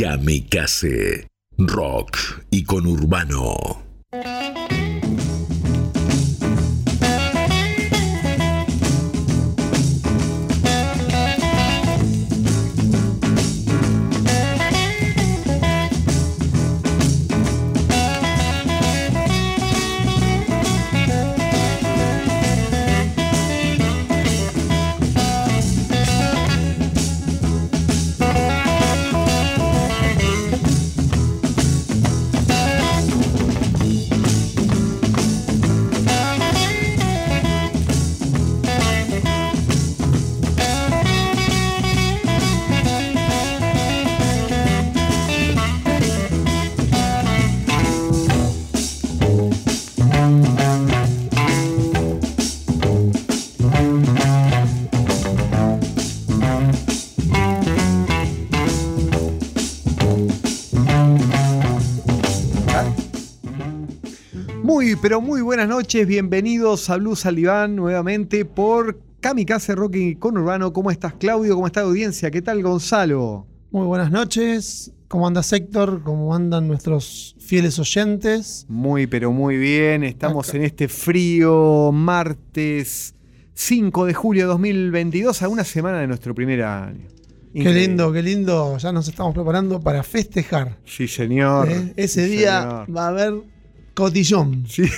Kamikaze. Rock y con urbano. Pero muy buenas noches. Bienvenidos a Blue Saliván nuevamente por Kamikaze Rocky con Urbano. ¿Cómo estás, Claudio? ¿Cómo está la audiencia? ¿Qué tal, Gonzalo? Muy buenas noches. ¿Cómo anda Héctor? ¿Cómo andan nuestros fieles oyentes? Muy, pero muy bien. Estamos en este frío martes 5 de julio de 2022, a una semana de nuestro primer año. Qué lindo, qué lindo. Ya nos estamos preparando para festejar. Sí, señor. ¿Eh? Ese día va a haber cotillón. Sí.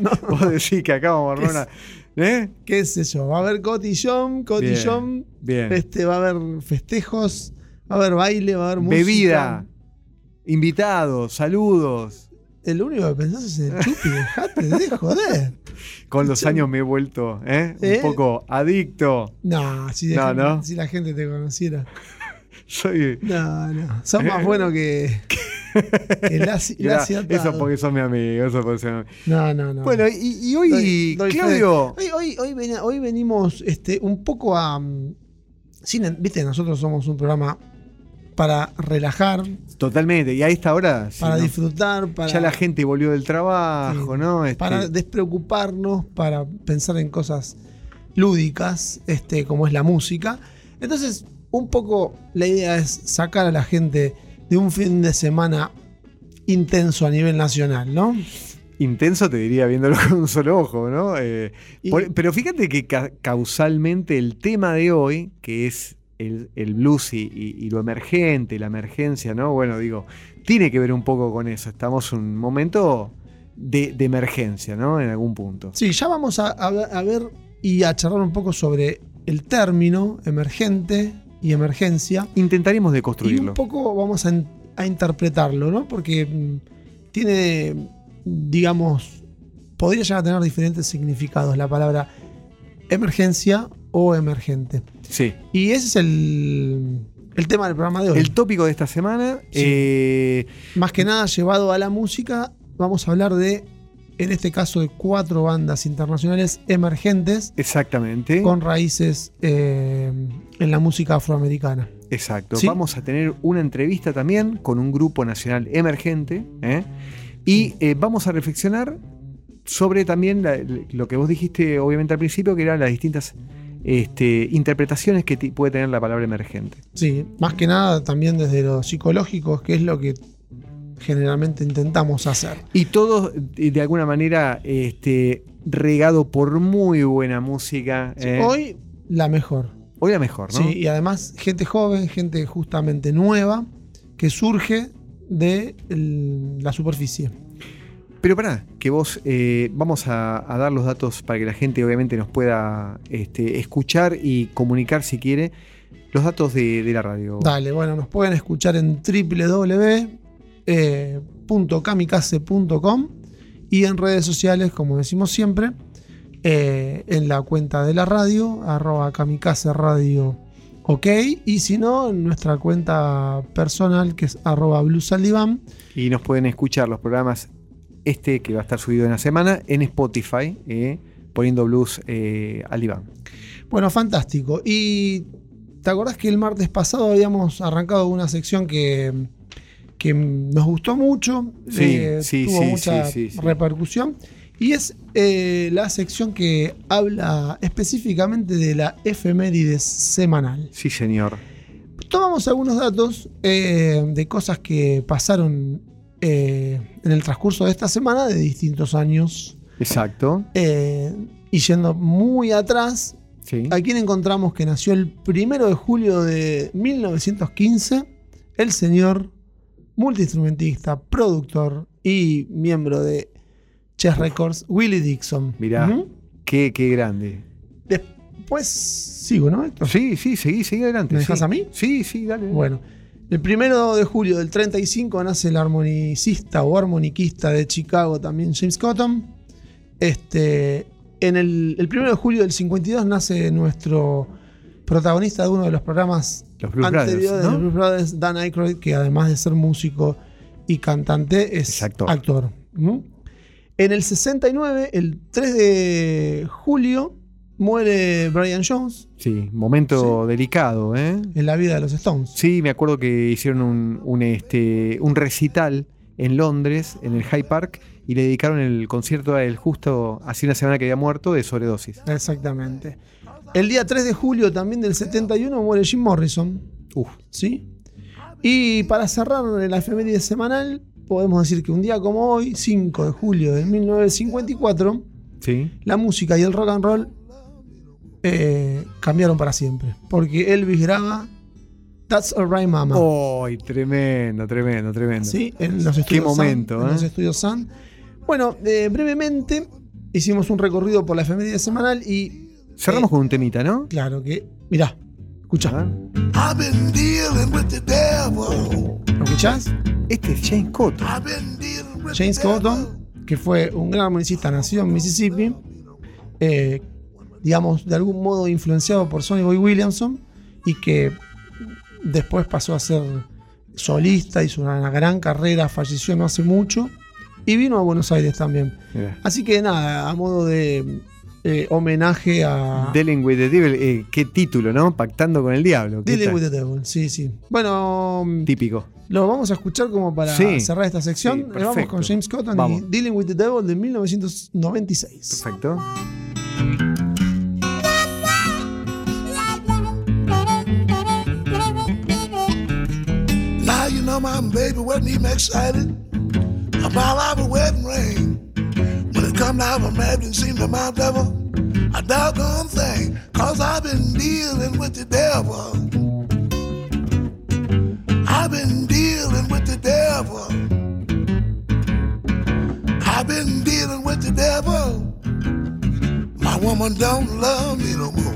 No. Vos decís que acá vamos a una. ¿Eh? ¿Qué es eso? Va a haber cotillón, cotillón. Bien, Este, va a haber festejos, va a haber baile, va a haber música. Bebida, invitados, saludos. El único que pensás es el chupi, dejate de joder. Con los años me he vuelto ¿eh? un ¿Eh? poco adicto. No, si, si la gente te conociera. Soy. No, no. Son más buenos que. eso porque son mi amigo, eso porque son No, no, no. Bueno, y, hoy, Claudio. Hoy, hoy, hoy, venimos este, un poco a. Mm, viste, nosotros somos un programa para relajar. Totalmente, y a esta hora. Para disfrutar, para. Ya la gente volvió del trabajo, ¿no? Este para despreocuparnos, para pensar en cosas lúdicas, este, como es la música. Entonces, un poco la idea es sacar a la gente de un fin de semana intenso a nivel nacional, ¿no? Intenso te diría viéndolo con un solo ojo, ¿no? Eh, pero fíjate que causalmente el tema de hoy, que es el, blues y, lo emergente, la emergencia, ¿no? Bueno, digo, tiene que ver un poco con eso. Estamos en un momento de, emergencia, ¿no? En algún punto. Sí, ya vamos a, a ver y a charlar un poco sobre el término emergente, y emergencia. Intentaremos deconstruirlo. Y un poco vamos a, interpretarlo, ¿no? Porque mm, tiene, digamos, podría llegar a tener diferentes significados la palabra emergencia o emergente. Sí. Y ese es el, el tema del programa de hoy. El tópico de esta semana. Eh, Más que nada llevado a la música, vamos a hablar de en este caso de cuatro bandas internacionales emergentes. Exactamente. Con raíces eh, en la música afroamericana. Exacto. Vamos a tener una entrevista también con un grupo nacional emergente. ¿eh? Y eh, vamos a reflexionar sobre también lo que vos dijiste, obviamente al principio, que eran las distintas este, interpretaciones que puede tener la palabra emergente. Sí, más que nada también desde lo psicológico, que es lo que generalmente intentamos hacer. Y todo de alguna manera este, regado por muy buena música. ¿eh? Hoy la mejor. Hoy la mejor, ¿no? Sí, y además gente joven, gente justamente nueva, que surge de la superficie. Pero para que vos eh, vamos a, dar los datos para que la gente obviamente nos pueda este, escuchar y comunicar si quiere los datos de, de la radio. Dale, bueno, nos pueden escuchar en www eh, .kamikaze.com y en redes sociales, como decimos siempre, eh, en la cuenta de la radio, arroba kamikaze radio ok, y si no, en nuestra cuenta personal que es arroba bluesalivan. Y nos pueden escuchar los programas este que va a estar subido en la semana en Spotify, eh, poniendo blues eh, Bueno, fantástico. Y ¿te acordás que el martes pasado habíamos arrancado una sección que que nos gustó mucho, eh, tuvo mucha repercusión. Y es eh, la sección que habla específicamente de la efemérides semanal. Sí, señor. tomamos algunos datos eh, de cosas que pasaron eh, en el transcurso de esta semana de distintos años. Exacto. Y yendo muy atrás, Sí. aquí encontramos que nació el primero de julio de 1915 el señor multiinstrumentista, productor y miembro de Chess Records, Willie Dixon. Mirá. Qué, qué grande. Después sigo, ¿no? Héctor? Sí, sí, seguí, seguí adelante. ¿Me dejas sí. a mí? Sí, sí, dale. dale. Bueno, el primero de julio del 35 nace el armonicista o armoniquista de Chicago, también James Cotton. Este, en el, el primero de julio del 52 nace nuestro protagonista de uno de los programas Los anteriores Brothers, de ¿no? los Blues Brothers, Dan Aykroyd, que además de ser músico y cantante, es, Es actor. actor. ¿Mm? En el 69, el 3 de julio, muere Brian Jones Sí, momento delicado, ¿eh? en la vida de los Stones. Sí, me acuerdo que hicieron un, un, este, un recital en Londres, en el Hyde Park, y le dedicaron el concierto a él justo hace una semana que había muerto de sobredosis. Exactamente. El día 3 de julio también del 71 muere Jim Morrison. Uf, ¿Sí? Y para cerrar la efeméride semanal, podemos decir que un día como hoy, 5 de julio de 1954, sí. la música y el rock and roll eh, cambiaron para siempre. Porque Elvis graba That's Alright Mama. ¡Ay, tremendo, tremendo, tremendo! ¿sí? En los estudios momento, Sun, en ¿eh? los estudios Sun. Bueno, eh, brevemente hicimos un recorrido por la efeméride semanal y Cerramos Eh, con un temita, ¿no? claro que, mirá, escucha. I've been dealing with the devil. ¿Lo escuchás? Este es James Cotton. I've been dealing with James the devil. Cotton, que fue un gran armonicista nacido en Mississippi, eh, digamos, de algún modo influenciado por Sonny Boy Williamson y que después pasó a ser solista, hizo una gran carrera, falleció no hace mucho y vino a Buenos Aires también. Así que nada, a modo de eh, homenaje a Dealing with the Devil, eh, qué título, ¿no? Pactando con el diablo. ¿qué Dealing with the Devil. Sí, sí. Bueno, Típico. lo vamos a escuchar como para Sí. cerrar esta sección. Sí, Eh, vamos con James Cotton Vamos. y Dealing with the Devil de 1996. Perfecto. Now you know my baby wasn't even excited about our wedding ring. Come down from didn't seem to my devil a doggone thing. Cause I've been dealing with the devil. I've been dealing with the devil. I've been dealing with the devil. My woman don't love me no more.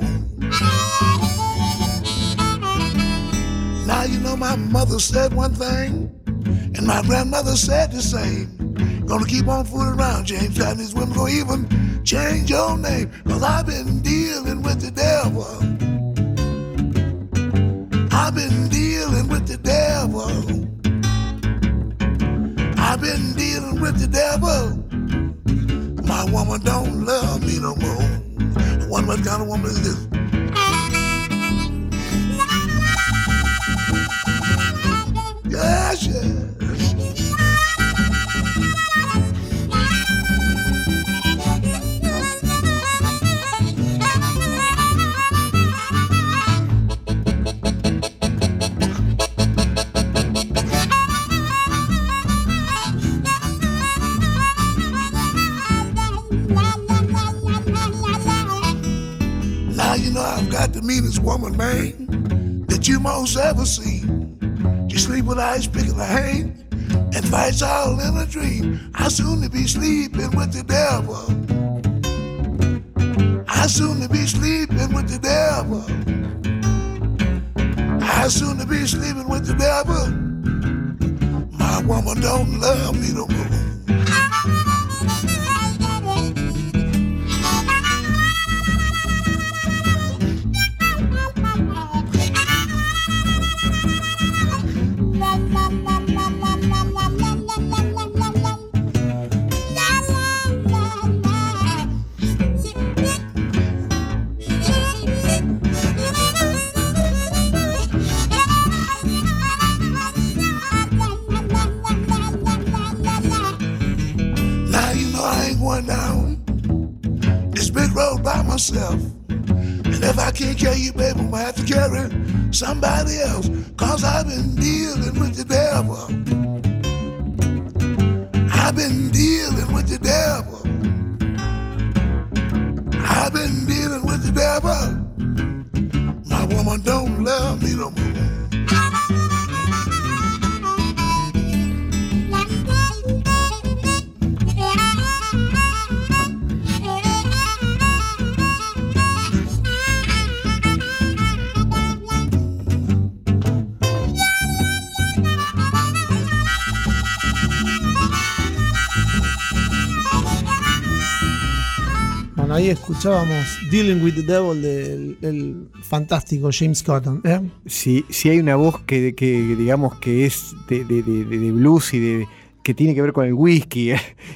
Now you know my mother said one thing, and my grandmother said the same. Gonna keep on fooling around, James. And these women gonna even change your name. Cause I've been dealing with the devil. I've been dealing with the devil. I've been dealing with the devil. My woman don't love me no more. One what kind of woman is this? Yes, yes. Now you know I've got the meanest woman, man, that you most ever seen. She sleep with eyes picking the hand and fights all in a dream. I soon to be sleeping with the devil. I soon to be sleeping with the devil. I soon to be sleeping with the devil. My woman don't love me no more. Somebody else. Cause I've been escuchábamos Dealing with the Devil del, del fantástico James Cotton. ¿eh? Si, si hay una voz que, que digamos que es de, de- de- de blues y de que tiene que ver con el whisky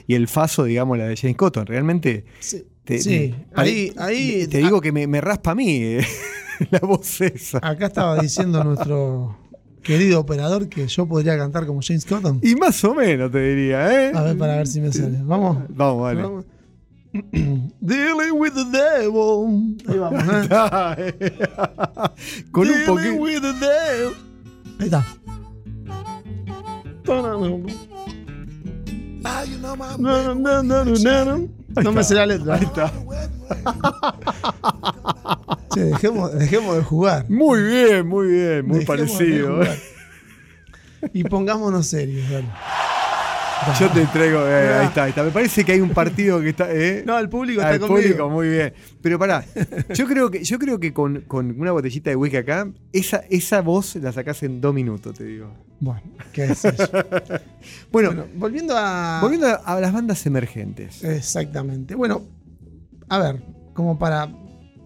y el faso, digamos, la de James Cotton. Realmente Sí, te, sí, ahí, ahí te digo que me, me raspa a mí eh, la voz esa. acá estaba diciendo nuestro querido operador que yo podría cantar como James Cotton. Y más o menos te diría, ¿eh? A ver, para ver si me sale. Vamos. Vamos, vale. Vamos. Dealing with the devil. Ahí vamos, ¿eh? con un Dealing poquito. with the devil. Ahí está. Now you know my No, no, no, no, no, no. No me sé la letra. Ahí está. Che, dejemos, dejemos de jugar. Muy bien, muy bien, muy Dejemos de parecido. jugar. Y pongámonos serios. dale. Yo te entrego, eh, ahí está, ahí está. Me parece que hay un partido que está. eh, No, el público al está conmigo. público, muy bien. Pero pará, yo creo que, yo creo que con, con una botellita de whisky acá, esa, esa voz la sacás en dos minutos, te digo. Bueno, ¿qué es eso? Bueno, Bueno, volviendo a. volviendo a, a las bandas emergentes. Exactamente. Bueno, a ver, como para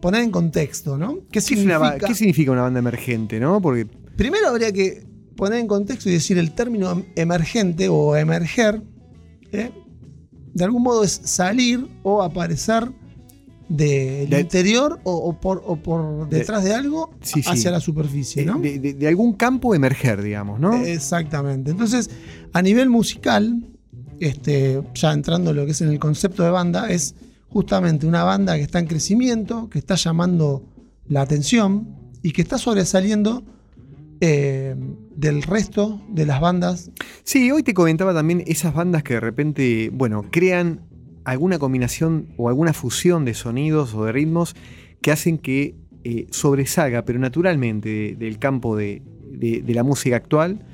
poner en contexto, ¿no? ¿Qué ¿Qué, es una significa? qué significa una banda emergente, no? Porque Primero habría que poner en contexto y decir el término em- emergente o emerger, ¿eh? de algún modo es salir o aparecer del De- interior o, o por, o por detrás de, algo Sí, sí. hacia la superficie, ¿no? de algún campo emerger, digamos, ¿no? Exactamente. Entonces, a nivel musical, este, ya entrando en lo que es en el concepto de banda, es justamente una banda que está en crecimiento, que está llamando la atención y que está sobresaliendo eh, del resto de las bandas. Sí, hoy te comentaba también esas bandas que de repente, bueno, crean alguna combinación o alguna fusión de sonidos o de ritmos que hacen que eh, sobresalga, pero naturalmente, de- del campo de, de- de la música actual.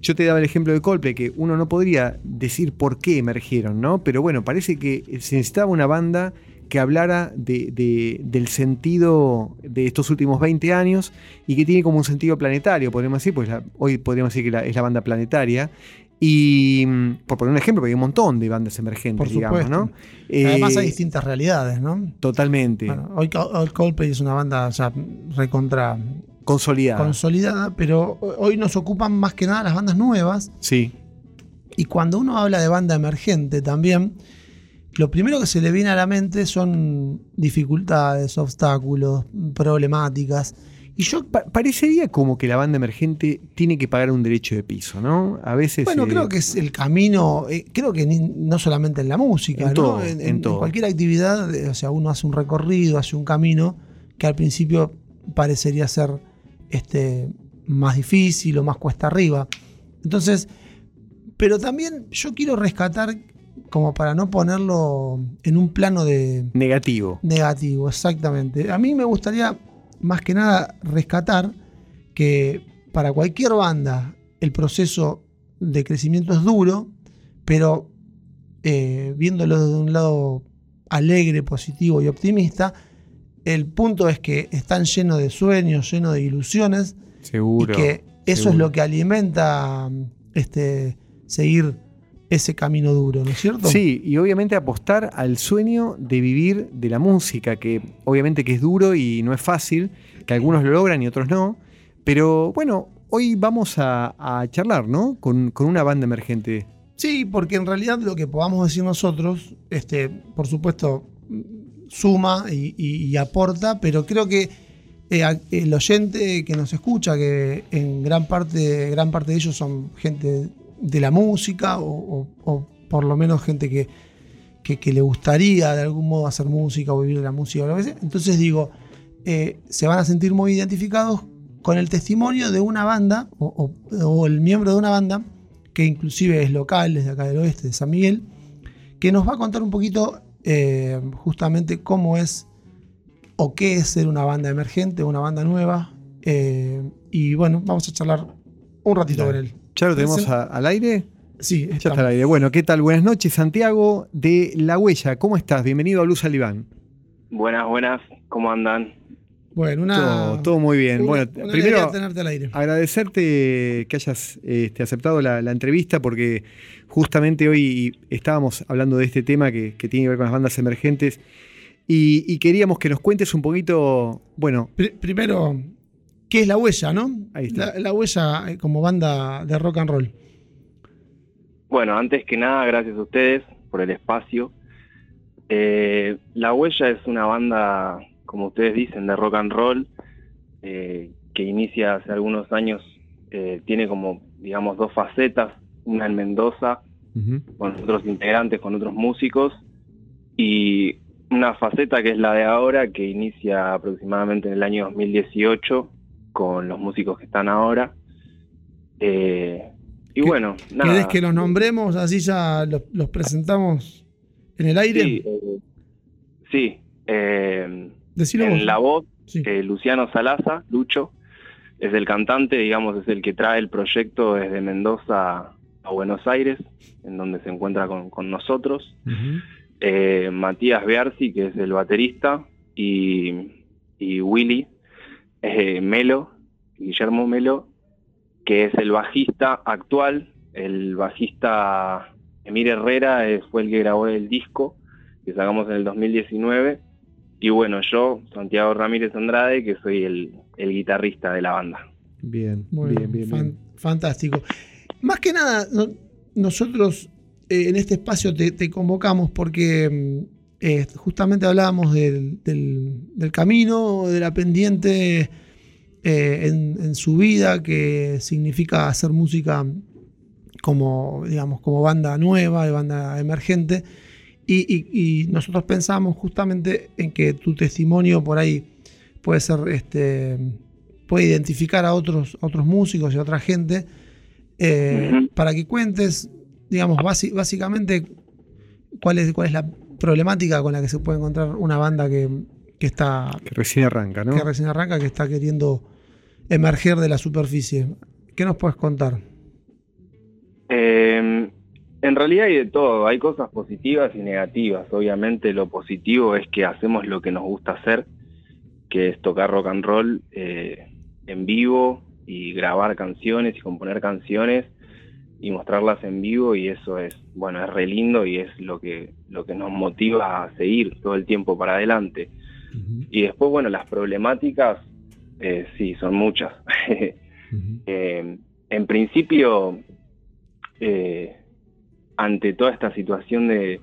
Yo te daba el ejemplo de Coldplay, que uno no podría decir por qué emergieron, ¿no? Pero bueno, parece que se necesitaba una banda que hablara de- de- del sentido de estos últimos 20 años y que tiene como un sentido planetario, podríamos decir, pues la- hoy podríamos decir que la- es la banda planetaria. Y mm, por poner un ejemplo, porque hay un montón de bandas emergentes, Por digamos. ¿no? Eh, Además hay distintas realidades, ¿no? Totalmente. Bueno, hoy, hoy Coldplay es una banda ya recontra consolidada. consolidada, pero hoy nos ocupan más que nada las bandas nuevas sí. Y cuando uno habla de banda emergente también, lo primero que se le viene a la mente son dificultades, obstáculos, problemáticas. Y yo, Pa- parecería como que la banda emergente tiene que pagar un derecho de piso, ¿no? A veces. bueno, eh, creo que es el camino, eh, creo que ni- no solamente en la música, En ¿no? todo, en, en en todo. cualquier actividad, eh, o sea, uno hace un recorrido, hace un camino que al principio parecería ser este, más difícil o más cuesta arriba. Entonces, pero también yo quiero rescatar, como para no ponerlo en un plano de, Negativo. Negativo, exactamente. A mí me gustaría más que nada rescatar que para cualquier banda el proceso de crecimiento es duro, pero eh, viéndolo desde un lado alegre, positivo y optimista, el punto es que están llenos de sueños, llenos de ilusiones Seguro. y que eso seguro. es lo que alimenta este, seguir ese camino duro, ¿no es cierto? Sí, y obviamente apostar al sueño de vivir de la música, que obviamente que es duro y no es fácil, que algunos lo logran y otros no. Pero bueno, hoy vamos a, a charlar, ¿no? Con, con una banda emergente. Sí, porque en realidad lo que podamos decir nosotros, este, por supuesto, suma y, y- y aporta, pero creo que eh, el oyente que nos escucha, que en gran parte, gran parte de ellos son gente de la música, o, o- o por lo menos gente que, que- que le gustaría de algún modo hacer música o vivir de la música o lo que sea. Entonces digo, eh, se van a sentir muy identificados con el testimonio de una banda o, el miembro de una banda que inclusive es local, desde acá del oeste, de San Miguel, que nos va a contar un poquito eh, justamente cómo es o qué es ser una banda emergente, una banda nueva. Eh, y bueno, vamos a charlar un ratito con él. ¿Ya lo tenemos al aire? Sí, ya está al aire. Bueno, ¿qué tal? Buenas noches, Santiago de La Huella. ¿Cómo estás? Bienvenido a Luz Alibán. Buenas, buenas. ¿Cómo andan? Bueno, una, todo, muy bien. bueno, primero agradecerte que hayas este, aceptado la, entrevista porque justamente hoy estábamos hablando de este tema que, tiene que ver con las bandas emergentes y, queríamos que nos cuentes un poquito, bueno... primero, ¿qué es La Huella, no? Ahí está. La, Huella eh, como banda de rock and roll. Bueno, antes que nada, gracias a ustedes por el espacio. Eh, la Huella es una banda como ustedes dicen, de rock and roll, eh, que inicia hace algunos años, eh, tiene como, digamos, dos facetas, una en Mendoza, con otros integrantes, con otros músicos, y una faceta que es la de ahora, que inicia aproximadamente en el año 2018, con los músicos que están ahora. Eh, y bueno, nada. ¿Querés que los nombremos? Así ya los, presentamos en el aire. Sí, sí en la voz, eh, Luciano Salaza, Lucho, es el cantante, digamos, es el que trae el proyecto desde Mendoza a Buenos Aires, en donde se encuentra con, nosotros. Eh, Matías Bearsi, que es el baterista, y, Willy eh, Melo, Guillermo Melo, que es el bajista actual. El bajista Emir Herrera fue el que grabó el disco que sacamos en el 2019 y bueno, yo, Santiago Ramírez Andrade, que soy el, guitarrista de la banda. Bien, bien, bien, Fantástico. Más que nada, nosotros eh, en este espacio te, convocamos porque mm, eh, justamente hablábamos del, del, camino, de la pendiente eh, en, en, su vida, que significa hacer música como, digamos, como banda nueva, banda emergente. Y, nosotros pensamos justamente en que tu testimonio por ahí puede ser, este, puede identificar a otros, otros músicos y a otra gente, eh, para que cuentes, digamos, básicamente cuál es, cuál es la problemática con la que se puede encontrar una banda que, está... Que recién arranca, ¿no? Que recién arranca, que está queriendo emerger de la superficie. ¿Qué nos puedes contar? Eh, en realidad hay de todo, hay cosas positivas y negativas. Obviamente lo positivo es que hacemos lo que nos gusta hacer, que es tocar rock and roll eh, en vivo y grabar canciones y componer canciones y mostrarlas en vivo y eso es, bueno, es re lindo y es lo que, lo que nos motiva a seguir todo el tiempo para adelante. Y después, bueno, las problemáticas, eh, sí, son muchas. Eh, en principio, eh, ante toda esta situación de,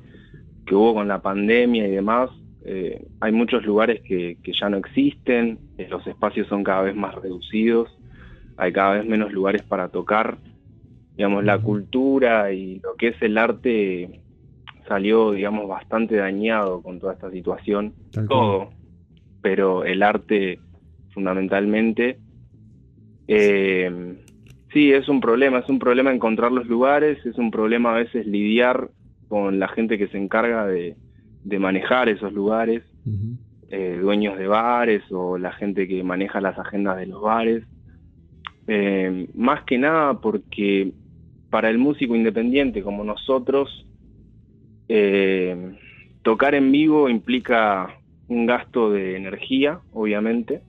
que hubo con la pandemia y demás, hay muchos lugares que, ya no existen, los espacios son cada vez más reducidos, hay cada vez menos lugares para tocar. Digamos, la cultura y lo que es el arte salió, digamos, bastante dañado con toda esta situación. Todo, pero el arte fundamentalmente. Eh, Sí, es un problema, es un problema encontrar los lugares, es un problema a veces lidiar con la gente que se encarga de, manejar esos lugares, eh, dueños de bares o la gente que maneja las agendas de los bares. Eh, más que nada porque para el músico independiente como nosotros, eh, tocar en vivo implica un gasto de energía, obviamente,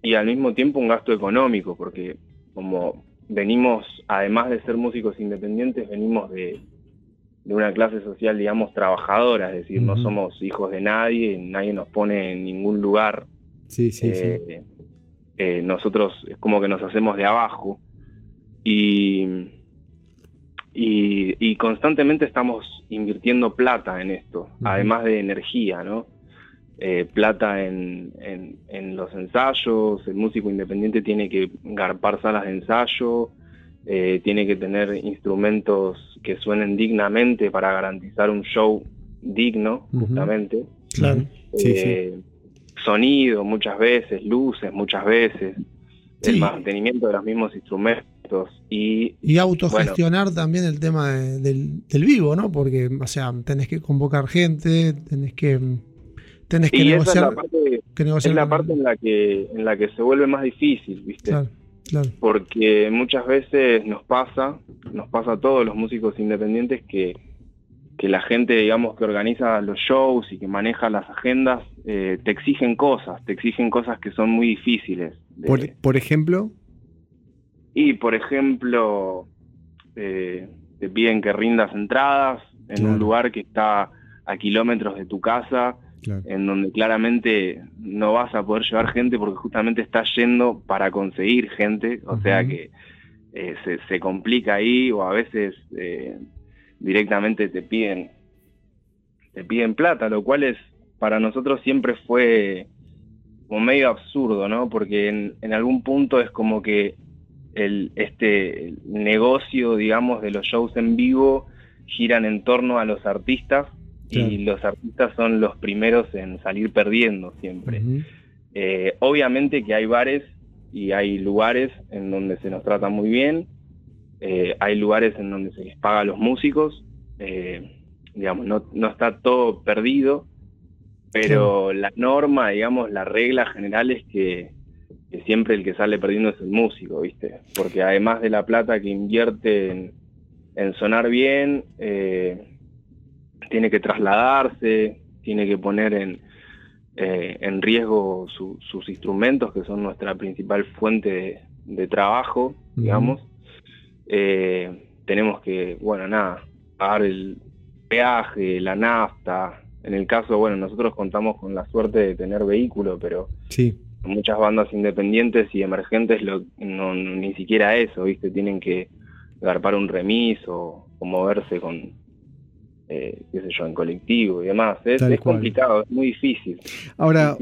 y al mismo tiempo un gasto económico, porque como venimos, además de ser músicos independientes, venimos de, una clase social, digamos, trabajadora, es decir, no somos hijos de nadie, nadie nos pone en ningún lugar. Sí, sí, sí. Eh, eh, nosotros es como que nos hacemos de abajo y, y, constantemente estamos invirtiendo plata en esto, además de energía, ¿no? Eh, plata en, los ensayos, el músico independiente tiene que garpar salas de ensayo, eh, tiene que tener instrumentos que suenen dignamente para garantizar un show digno, justamente. Claro. Eh, sonido muchas veces, luces muchas veces, el mantenimiento de los mismos instrumentos y... Y autogestionar también el tema del, vivo, ¿no? Porque, o sea, tenés que convocar gente, tenés que... Tenés que negociar, es la parte, es la parte en la que en la que se vuelve más difícil, ¿viste? Porque muchas veces nos pasa, nos pasa a todos los músicos independientes que, que la gente, digamos, que organiza los shows y que maneja las agendas, eh, te exigen cosas, te exigen cosas que son muy difíciles. por, ejemplo? Y, por ejemplo, eh, te piden que rindas entradas en un lugar que está a kilómetros de tu casa, en donde claramente no vas a poder llevar gente porque justamente estás yendo para conseguir gente, o sea que eh, se, complica ahí o a veces eh, directamente te piden te piden plata, lo cual es para nosotros siempre fue como medio absurdo, ¿no? Porque en, algún punto es como que el, este negocio, digamos, de los shows en vivo giran en torno a los artistas y los artistas son los primeros en salir perdiendo siempre. Eh, obviamente que hay bares y hay lugares en donde se nos trata muy bien, eh, hay lugares en donde se les paga a los músicos, eh, digamos, no, no, está todo perdido, pero la norma, digamos, la regla general es que, siempre el que sale perdiendo es el músico, ¿viste? Porque además de la plata que invierte en, en sonar bien, eh, tiene que trasladarse, tiene que poner en, eh, en riesgo sus instrumentos, que son nuestra principal fuente de, trabajo, digamos. Eh, tenemos que, bueno, nada, pagar el peaje, la nafta. En el caso, bueno, nosotros contamos con la suerte de tener vehículo, pero sí. Muchas bandas independientes y emergentes lo, no, ni siquiera eso, ¿viste? Tienen que garpar un remis o moverse con, eh, qué sé yo, en colectivo y demás. Es, complicado, es muy difícil. Ahora,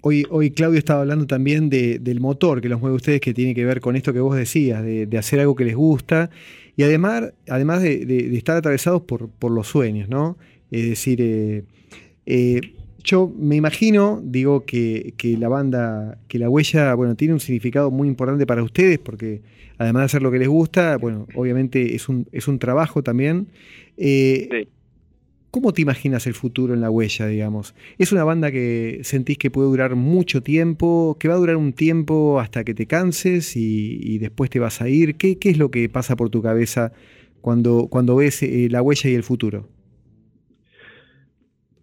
hoy, hoy Claudio estaba hablando también del motor que los mueve ustedes, que tiene que ver con esto que vos decías, de, hacer algo que les gusta y además, además de, estar atravesados por, por, los sueños, ¿no? Es decir, eh, eh, yo me imagino, digo, que, la banda, que la huella, bueno, tiene un significado muy importante para ustedes, porque además de hacer lo que les gusta, bueno, obviamente es un, es un trabajo también. sí. ¿Cómo te imaginas el futuro en la huella, digamos? ¿Es una banda que sentís que puede durar mucho tiempo, que va a durar un tiempo hasta que te canses y, después te vas a ir? ¿Qué, es lo que pasa por tu cabeza cuando, cuando ves eh, la huella y el futuro?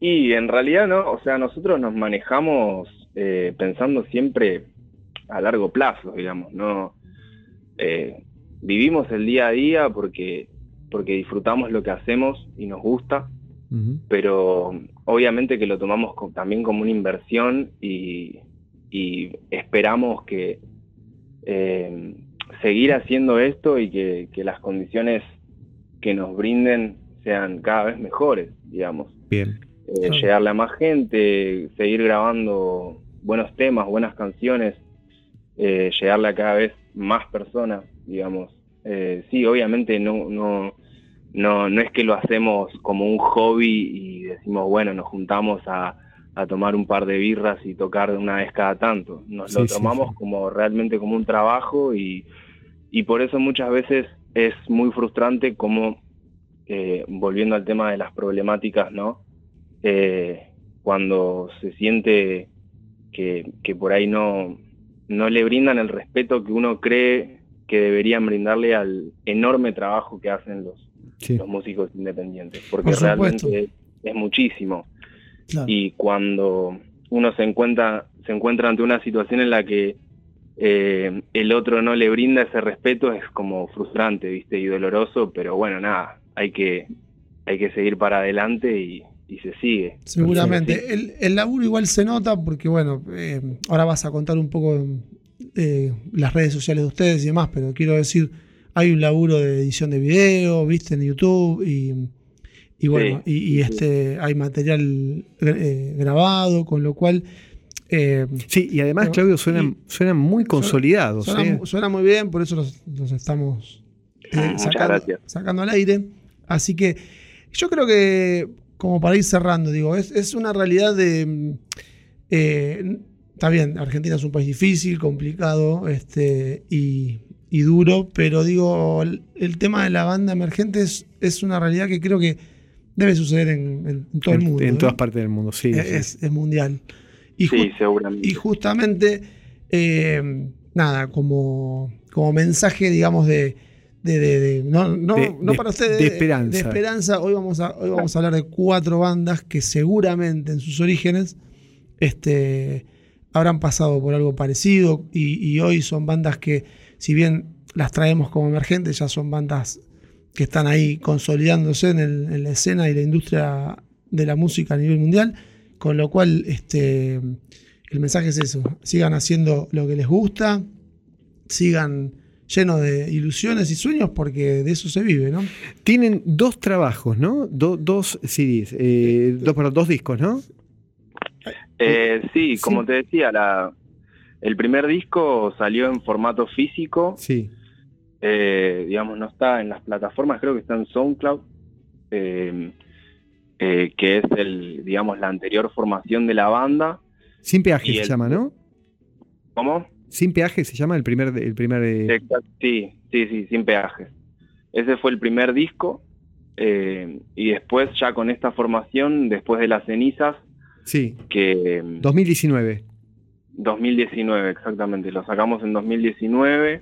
Y en realidad no, o sea, nosotros nos manejamos eh, pensando siempre a largo plazo, digamos, no eh, vivimos el día a día porque, porque disfrutamos lo que hacemos y nos gusta pero obviamente que lo tomamos también como una inversión y, esperamos que eh, seguir haciendo esto y que, las condiciones que nos brinden sean cada vez mejores, digamos. Bien. Eh, llegarle a más gente, seguir grabando buenos temas, buenas canciones, eh, llegarle a cada vez más personas, digamos. sí, obviamente no, no, no, no es que lo hacemos como un hobby y decimos, bueno, nos juntamos a, tomar un par de birras y tocar una vez cada tanto. Nos lo tomamos como realmente como un trabajo y, por eso muchas veces es muy frustrante como, eh, volviendo al tema de las problemáticas, ¿no? Eh, cuando se siente que, que por ahí no, no le brindan el respeto que uno cree que deberían brindarle al enorme trabajo que hacen los, los músicos independientes, porque realmente es, muchísimo. Y cuando uno se encuentra, se encuentra ante una situación en la que eh, el otro no le brinda ese respeto, es como frustrante, viste, y doloroso, pero bueno, nada, hay que, hay que seguir para adelante y, se sigue. Seguramente. El, el, laburo igual se nota porque, bueno, eh, ahora vas a contar un poco eh, las redes sociales de ustedes y demás, pero quiero decir hay un laburo de edición de video, viste, en YouTube y, bueno, y, este hay material eh, grabado, con lo cual... Eh, sí, y además, Claudio, suenan, suenan muy consolidados. Suena, muy bien, por eso los, estamos ah, sacando, al aire. Así que yo creo que, como para ir cerrando, digo, es, es una realidad de Eh, está bien, Argentina es un país difícil, complicado este, y, y duro, pero digo, el, el tema de la banda emergente es, es, una realidad que creo que debe suceder en, en todo en, el mundo. En ¿no? todas partes del mundo, sí. Es, sí. es mundial. Y, sí, seguramente. y justamente, eh, nada, como, como mensaje, digamos, de, de, de, de no, no, De- no para ustedes, de esperanza. de esperanza. Hoy vamos, a, hoy vamos a hablar de cuatro bandas que seguramente en sus orígenes este, habrán pasado por algo parecido y, y hoy son bandas que, si bien las traemos como emergentes, ya son bandas que están ahí consolidándose en, el- en la escena y la industria de la música a nivel mundial, con lo cual este, el mensaje es eso, sigan haciendo lo que les gusta, sigan llenos de ilusiones y sueños porque de eso se vive, ¿no? Tienen dos trabajos, ¿no? Do- dos CDs, eh, dos, perdón, dos discos, ¿no? Eh, sí, Sí. como te decía, la, el primer disco salió en formato físico, Sí. eh, digamos, no está en las plataformas, creo que está en SoundCloud, eh, eh, que es el, digamos, la anterior formación de la banda. Sin peaje se el- llama, ¿no? ¿Cómo? Sin peaje se llama el primer, el primer eh, Exacto, Sí, sí, sí, sin peajes. Ese fue el primer disco. eh, y después, ya con esta formación, después de las cenizas, Sí, que 2019. 2019, exactamente, lo sacamos en 2019.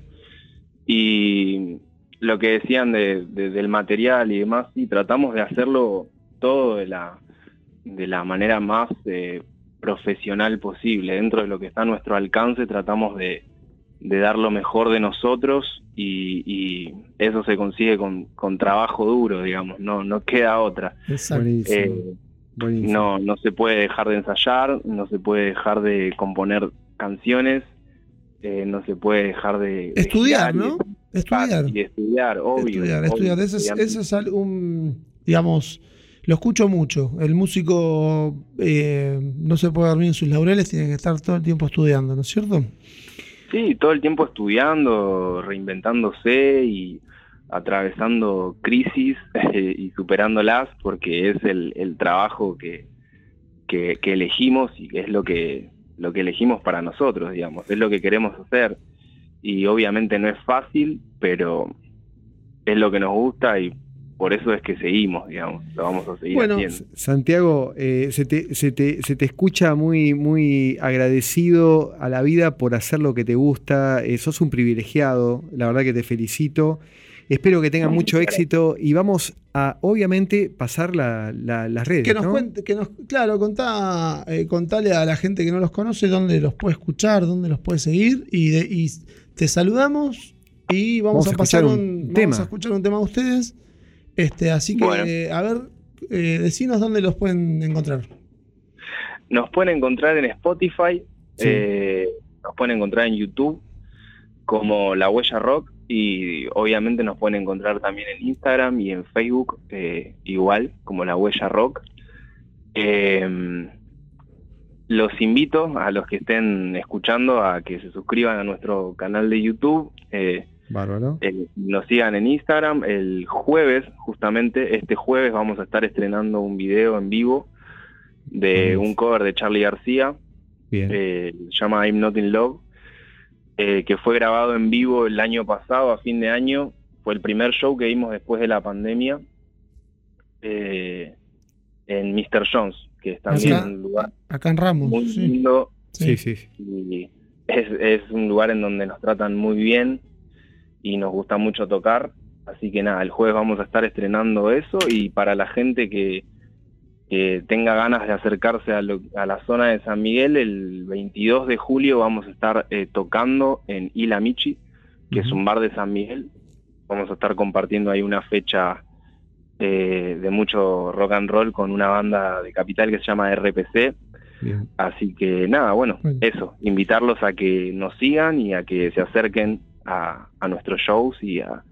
Y lo que decían de- de- del material y demás, sí, tratamos de hacerlo todo de la, de la manera más eh, profesional posible. Dentro de lo que está a nuestro alcance, tratamos de, de dar lo mejor de nosotros y, y eso se consigue con, con trabajo duro, digamos, no, no queda otra. Eh, no, no se puede dejar de ensayar, no se puede dejar de componer canciones, eh, no se puede dejar de... Estudiar, ¿no? Estudiar. Y estudiar, obvio. Estudiar, obvio, estudiar. Eso es, eso es un, digamos, lo escucho mucho. El músico eh, no se puede dormir en sus laureles, tiene que estar todo el tiempo estudiando, ¿no es cierto? Sí, todo el tiempo estudiando, reinventándose y atravesando crisis y superándolas porque es el, el trabajo que, que, que elegimos y que es lo que, lo que elegimos para nosotros, digamos, es lo que queremos hacer. Y obviamente no es fácil, pero es lo que nos gusta y por eso es que seguimos, digamos, lo vamos a seguir Bueno, haciendo. Santiago, eh, se, te, se, te, se te escucha muy, muy agradecido a la vida por hacer lo que te gusta. Eh, sos un privilegiado, la verdad que te felicito. Espero que tengan mucho éxito y vamos a, obviamente, pasar la- la- las redes. Que nos ¿no? cuente, que nos, claro, contá, eh, contale a la gente que no los conoce dónde los puede escuchar, dónde los puede seguir y, de- y te saludamos y vamos, Vamos a a pasar un, un vamos tema. a escuchar un tema de ustedes. Este, así que, Bueno. eh, a ver, eh, decinos dónde los pueden encontrar. Nos pueden encontrar en Spotify, Sí. eh, nos pueden encontrar en YouTube como La Huella Rock y obviamente nos pueden encontrar también en Instagram y en Facebook eh, igual como La Huella Rock. Eh, los invito a los que estén escuchando a que se suscriban a nuestro canal de YouTube. eh, Bárbaro. eh, nos sigan en Instagram. El jueves, justamente, este jueves vamos a estar estrenando un video en vivo de un cover de Charlie García, Bien. eh, llama I'm Not in Love, eh, que fue grabado en vivo el año pasado, a fin de año. Fue el primer show que dimos después de la pandemia eh, en Mr. Jones, que es también Acá- un lugar Acá en Ramos. muy sí. lindo sí, sí. sí. y es, es un lugar en donde nos tratan muy bien y nos gusta mucho tocar. Así que nada, el jueves vamos a estar estrenando eso y para la gente que, que tenga ganas de acercarse a, lo- a la zona de San Miguel, el 22 de julio vamos a estar eh, tocando en Ilamichi, que es un bar de San Miguel. Vamos a estar compartiendo ahí una fecha eh, de mucho rock and roll con una banda de Capital que se llama RPC. Bien. Así que nada, bueno, Bueno. eso, invitarlos a que nos sigan y a que se acerquen a, a nuestros shows y a,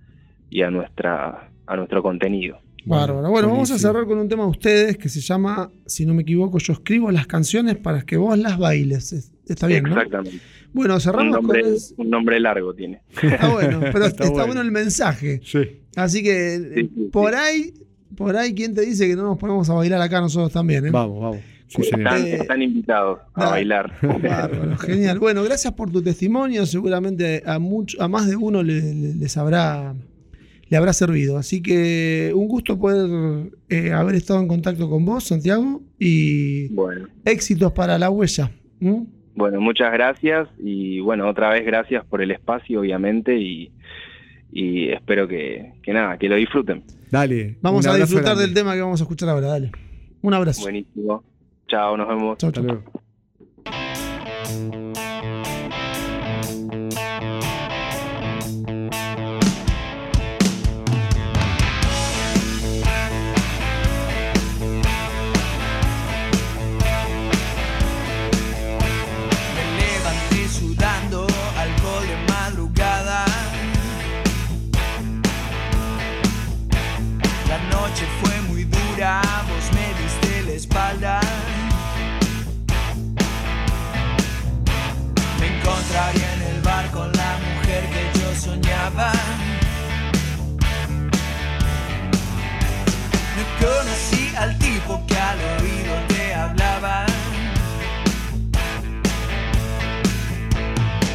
y a nuestra a nuestro contenido. Bárbaro. Bueno, vamos a cerrar con un tema de ustedes que se llama, si no me equivoco, yo escribo las canciones para que vos las bailes. Es- Está bien, ¿no? Exactamente. Bueno, Un cerramos nombre, con un nombre largo tiene. Está bueno, pero está, Está bueno. bueno el mensaje. Sí. Así que Sí, sí, por sí. ahí, por ahí, ¿quién te dice que no nos ponemos a bailar acá nosotros también? eh? Vamos, vamos. Están, invitados a bailar. genial. Bueno, gracias por tu testimonio. Seguramente a, mucho, a más de uno les habrá le habrá servido. Así que un gusto poder eh, haber estado en contacto con vos, Santiago, y bueno. éxitos para la huella. Bueno, muchas gracias y bueno, otra vez gracias por el espacio, obviamente, y, espero que, nada, que lo disfruten. Dale. Vamos a disfrutar del tema que vamos a escuchar ahora, dale. Un abrazo. Buenísimo. Chao, nos vemos. Chao, chao. al tipo que al oído te hablaba.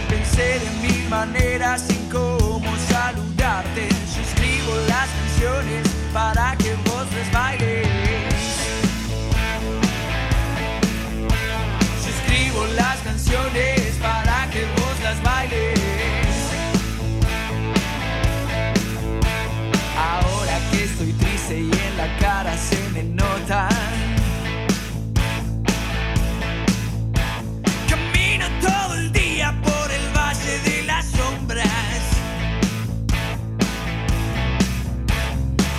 Pensé de mil maneras sin cómo saludarte. Yo escribo las canciones para que vos les bailes. Yo escribo las canciones para que vos las bailes. Ahora que estoy triste y en la cara se nota. Camino todo el día por el valle de las sombras.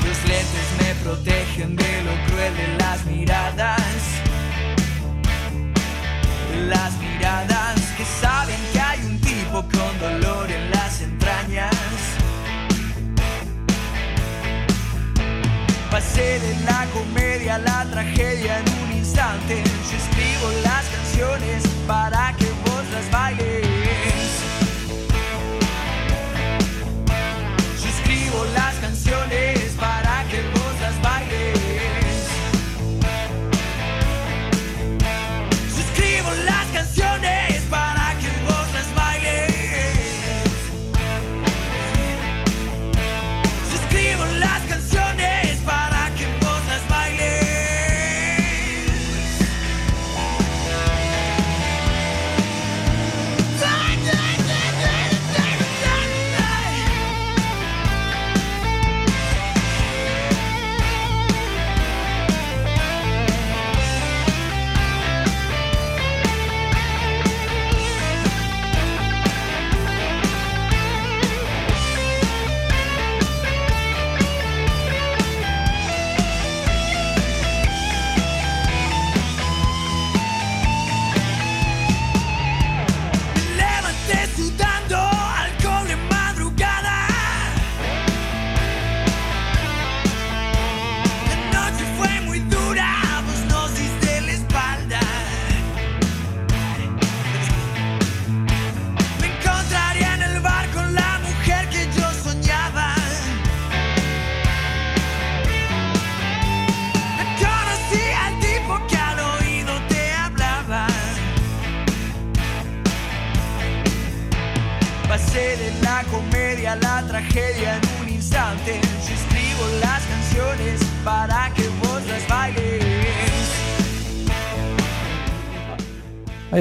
Los lentes me protegen de lo cruel de las miradas. Las miradas. hacer en la comedia, la tragedia en un instante. Yo escribo las canciones para que vos las bailes.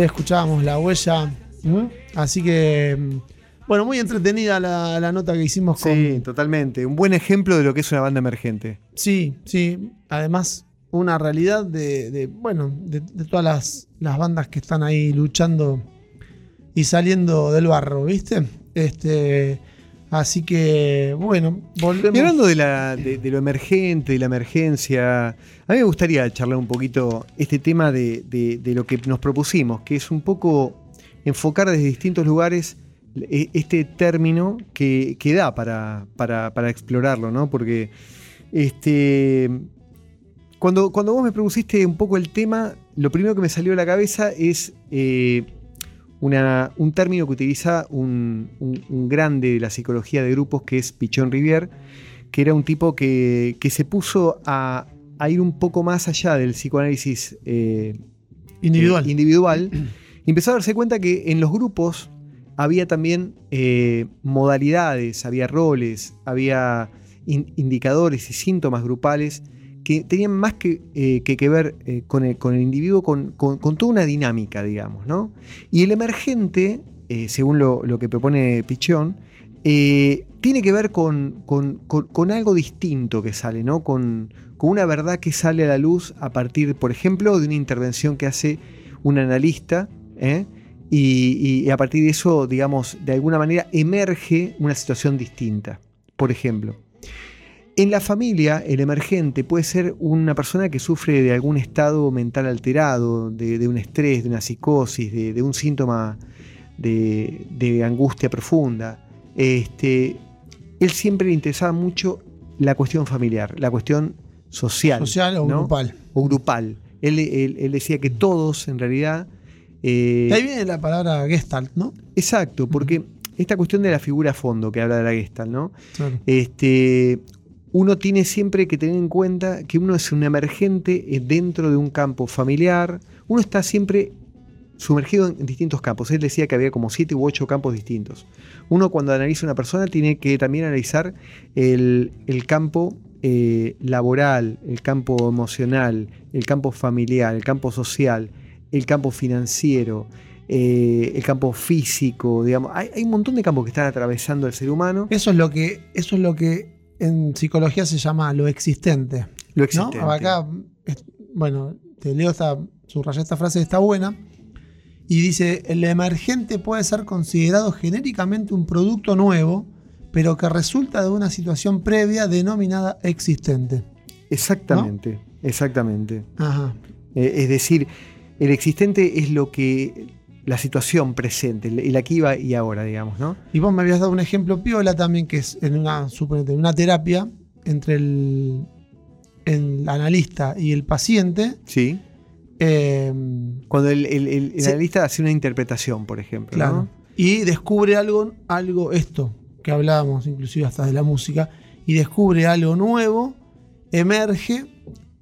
Escuchábamos la huella. Así que, bueno, muy entretenida la, nota que hicimos con. Sí, totalmente. Un buen ejemplo de lo que es una banda emergente. Sí, sí. Además, una realidad de, bueno, de, todas las, las, bandas que están ahí luchando y saliendo del barro, ¿viste? Este. Así que, bueno, volvemos. Y hablando de, de, lo emergente, de la emergencia, a mí me gustaría charlar un poquito este tema de, lo que nos propusimos, que es un poco enfocar desde distintos lugares e, este término que, da para, para, explorarlo, ¿no? Porque este, cuando, cuando vos me propusiste un poco el tema, lo primero que me salió a la cabeza es eh, un término que utiliza un, grande de la psicología de grupos que es Pichón Rivière, que era un tipo que, se puso a, a ir un poco más allá del psicoanálisis eh, Individual. eh, individual, y empezó a darse cuenta que en los grupos había también eh, modalidades, había roles, había in- indicadores y síntomas grupales que tenían más que, eh, que, que ver eh, con, el, con el individuo, con, con- toda una dinámica, digamos. ¿no? Y el emergente, eh, según lo, lo que propone Pichón, tiene que ver con, algo distinto que sale, ¿no? Con, con una verdad que sale a la luz a partir, por ejemplo, de una intervención que hace un analista, y a partir de eso, digamos, de alguna manera emerge una situación distinta. Por ejemplo, en la familia, el emergente puede ser una persona que sufre de algún estado mental alterado, de, de un estrés, de una psicosis, de, de un síntoma de, de angustia profunda. Este, él siempre le interesaba mucho la cuestión familiar, la cuestión social. Social o ¿no? grupal. O grupal. Él, él- él decía que todos, en realidad. eh, ahí viene la palabra Gestalt, ¿no? exacto, porque esta cuestión de la figura a fondo que habla de la Gestalt, ¿no? Claro. este, uno tiene siempre que tener en cuenta que uno es un emergente eh, dentro de un campo familiar. Uno está siempre sumergido en distintos campos. Él decía que había como siete u ocho campos distintos. Uno cuando analiza una persona tiene que también analizar el, campo eh, laboral, el campo emocional, el campo familiar, el campo social, el campo financiero, eh, el campo físico, digamos. Hay, hay un montón de campos que están atravesando el ser humano. Eso es lo que, eso es lo que en psicología se llama lo existente. Lo ¿no? existente. Acá, es- bueno, te leo esta, subrayé esta frase, está buena. Y dice, el emergente puede ser considerado genéricamente un producto nuevo, pero que resulta de una situación previa denominada existente. Exactamente, exactamente. Ajá. Eh, es decir, el existente es lo que la situación presente, el, aquí y ahora, digamos, ¿no? Y vos me habías dado un ejemplo piola también, que es en una, en una terapia entre el, el analista y el paciente. Sí. eh, Cuando el, el- el- Sí. analista hace una interpretación, por ejemplo. Claro. ¿no? Y descubre algo, algo, esto que hablábamos, inclusive hasta de la música, y descubre algo nuevo, emerge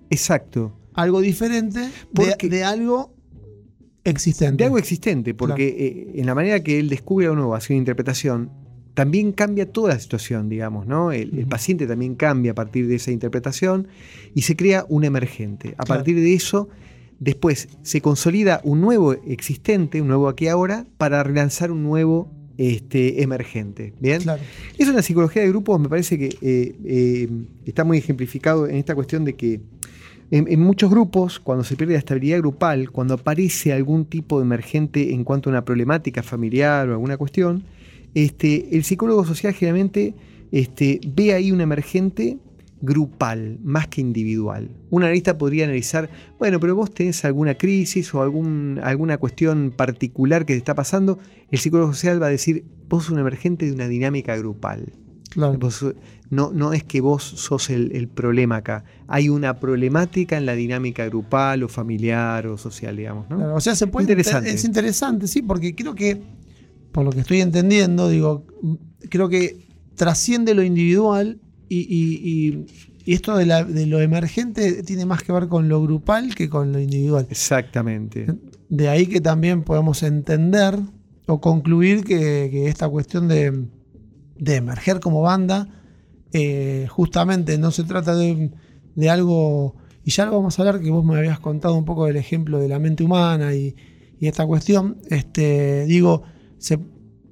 Exacto. algo diferente de, de algo existente. De algo existente, porque eh, en la manera que él descubre algo nuevo, hace una interpretación, también cambia toda la situación, digamos, ¿no? El, paciente también cambia a partir de esa interpretación y se crea un emergente. A Claro. partir de eso, después se consolida un nuevo existente, un nuevo aquí ahora, para relanzar un nuevo este, emergente. ¿Bien? Claro. Eso en la psicología de grupos me parece que eh, eh, está muy ejemplificado en esta cuestión de que en, muchos grupos, cuando se pierde la estabilidad grupal, cuando aparece algún tipo de emergente en cuanto a una problemática familiar o alguna cuestión, este, el psicólogo social generalmente este, ve ahí un emergente grupal más que individual. Un analista podría analizar, bueno, pero vos tenés alguna crisis o alguna cuestión particular que te está pasando, el psicólogo social va a decir, vos sos un emergente de una dinámica grupal. Claro. Vos- no, no es que vos sos el, el problema acá. Hay una problemática en la dinámica grupal o familiar o social, digamos. ¿no? Claro, O sea, se puede Interesante. Es interesante, sí, porque creo que, por lo que estoy entendiendo, digo, creo que trasciende lo individual y, y- y- y esto de, la- de lo emergente tiene más que ver con lo grupal que con lo individual. Exactamente. De ahí que también podemos entender o concluir que, que esta cuestión de, de emerger como banda, eh, justamente no se trata de, de algo, y ya lo vamos a hablar, que vos me habías contado un poco del ejemplo de la mente humana y, y esta cuestión, este, digo, se,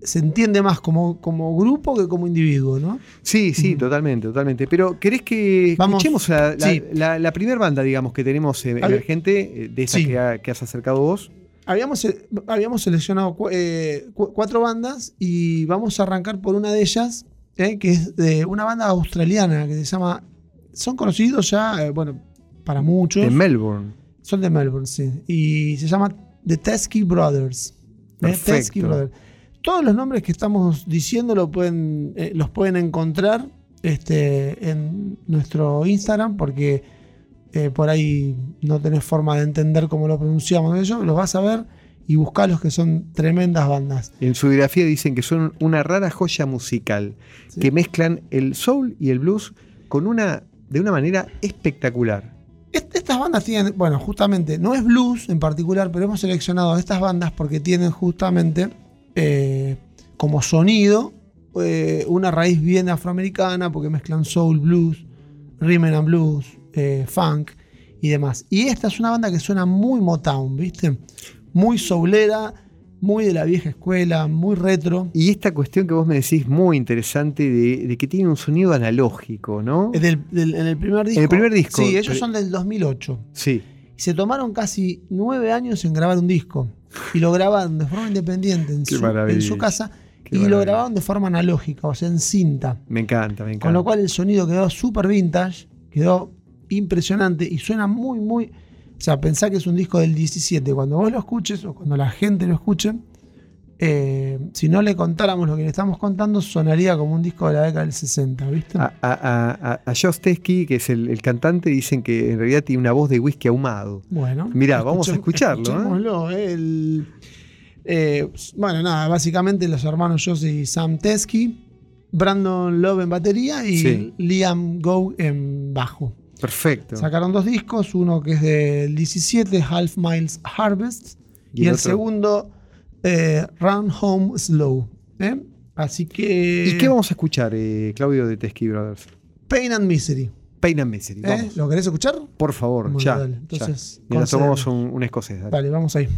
se entiende más como, como grupo que como individuo, ¿no? Sí, sí, totalmente, totalmente. Pero ¿querés que Vamos, escuchemos la, la, sí. la- la primera banda, digamos, que tenemos eh, emergente, eh, de esa Sí. que, ha- que has acercado vos? Habíamos, se- habíamos seleccionado cu- eh, cu- cuatro bandas y vamos a arrancar por una de ellas, eh, que es de una banda australiana que se llama. Son conocidos ya, eh, bueno, para muchos. De Melbourne. son de Melbourne, sí. Y se llama The Teskey Brothers. ¿eh? Teskey Brothers. Todos los nombres que estamos diciendo lo pueden, eh, los pueden encontrar este, en nuestro Instagram porque eh, por ahí no tenés forma de entender cómo lo pronunciamos ellos. Los vas a ver y buscalos que son tremendas bandas. En su biografía dicen que son una rara joya musical, Sí. que mezclan el soul y el blues con una, de una manera espectacular. estas bandas tienen, bueno, justamente, no es blues en particular, pero hemos seleccionado a estas bandas porque tienen justamente eh, como sonido eh, una raíz bien afroamericana, porque mezclan soul, blues, rhythm and blues, eh, funk y demás. Y esta es una banda que suena muy Motown, ¿viste? Muy soulera, muy de la vieja escuela, muy retro. Y esta cuestión que vos me decís muy interesante de, que tiene un sonido analógico, ¿no? en el primer disco. En el primer disco. Sí, ellos son del 2008. Sí. Y se tomaron casi nueve años en grabar un disco. Y lo grabaron de forma independiente en, su, casa. y lo grabaron de forma analógica, o sea, en cinta. Me encanta, me encanta. Con lo cual el sonido quedó súper vintage, quedó impresionante y suena muy, muy o sea, pensá que es un disco del 17. Cuando vos lo escuches o cuando la gente lo escuche, eh, si no le contáramos lo que le estamos contando, sonaría como un disco de la década del 60, ¿viste? A, a, a, Josh Tesky, que es el, cantante, dicen que en realidad tiene una voz de whisky ahumado. Bueno. Mirá, vamos a escucharlo. ¿eh? Eh, bueno, nada, básicamente los hermanos Josh y Sam Tesky, Brandon Love en batería y Liam Go en bajo. Perfecto. Sacaron dos discos, uno que es del 17, Half Miles Harvest, y, el, segundo, eh, Run Home Slow. ¿eh? Así que. ¿Y qué vamos a escuchar, eh, Claudio de Tesky Brothers? Pain and Misery. Pain and Misery. Vamos. ¿Lo querés escuchar? Por favor, ya. Entonces, ya. tomamos un, un escocés. Dale, vamos ahí.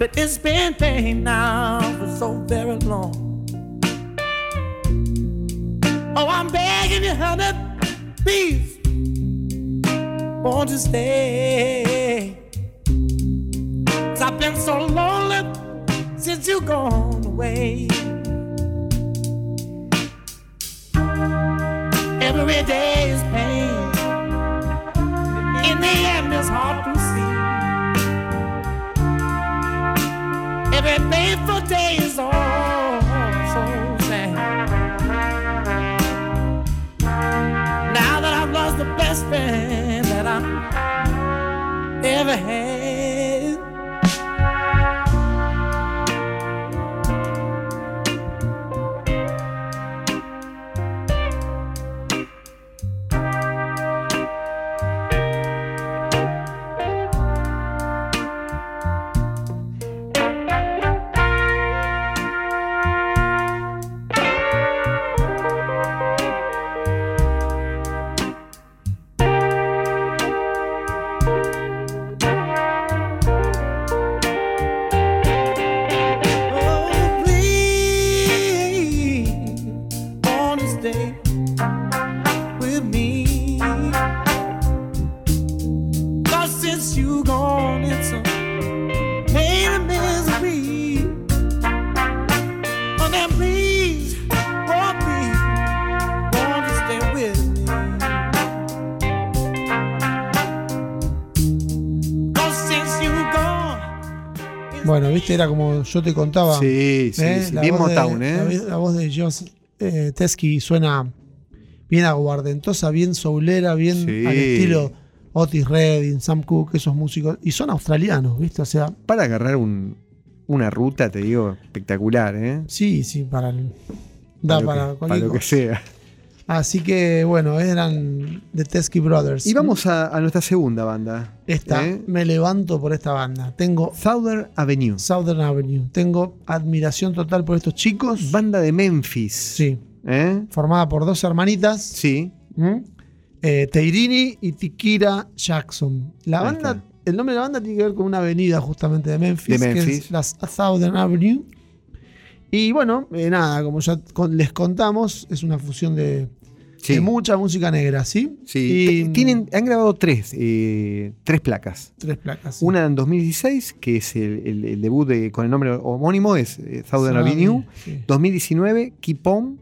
But it's been pain now for so very long. Oh, I'm begging you, honey, please, won't you stay? Cause I've been so lonely since you gone away. Every day is pain. In the end, it's hard to see. every painful day is all so sad. Now that I've lost the best friend that I ever had. Era como yo te contaba. Sí, sí, ¿eh? La, voz de, ¿eh? La, voz de Josh eh, Tesky suena bien aguardentosa, bien soulera, bien Sí. al estilo Otis Redding, Sam Cooke, esos músicos. Y son australianos, ¿viste? O sea, Para agarrar un- una ruta, te digo, espectacular, ¿eh? sí, sí, para el- da para, que, cualquier para lo que cosa. sea. Así que bueno, eran The Teskey Brothers. Y vamos a, a nuestra segunda banda. Esta, ¿eh? me levanto por esta banda. Tengo Southern Avenue. Southern Avenue. Tengo admiración total por estos chicos. Banda de Memphis. Sí. ¿Eh? Formada por dos hermanitas. Sí. ¿Mm? Eh, Teirini y Tikira Jackson. La banda, el nombre de la banda tiene que ver con una avenida justamente de Memphis, De que Memphis. es la Southern Avenue. Y bueno, nada, como ya con- les contamos, es una fusión de, Sí. de mucha música negra, ¿sí? Sí. Y- Tienen, han grabado tres, eh, tres placas. Tres placas. sí. Una en 2016, que es el, el- el debut de- con el nombre homónimo, es eh, Southern Avenue. sí. 2019, Keep On.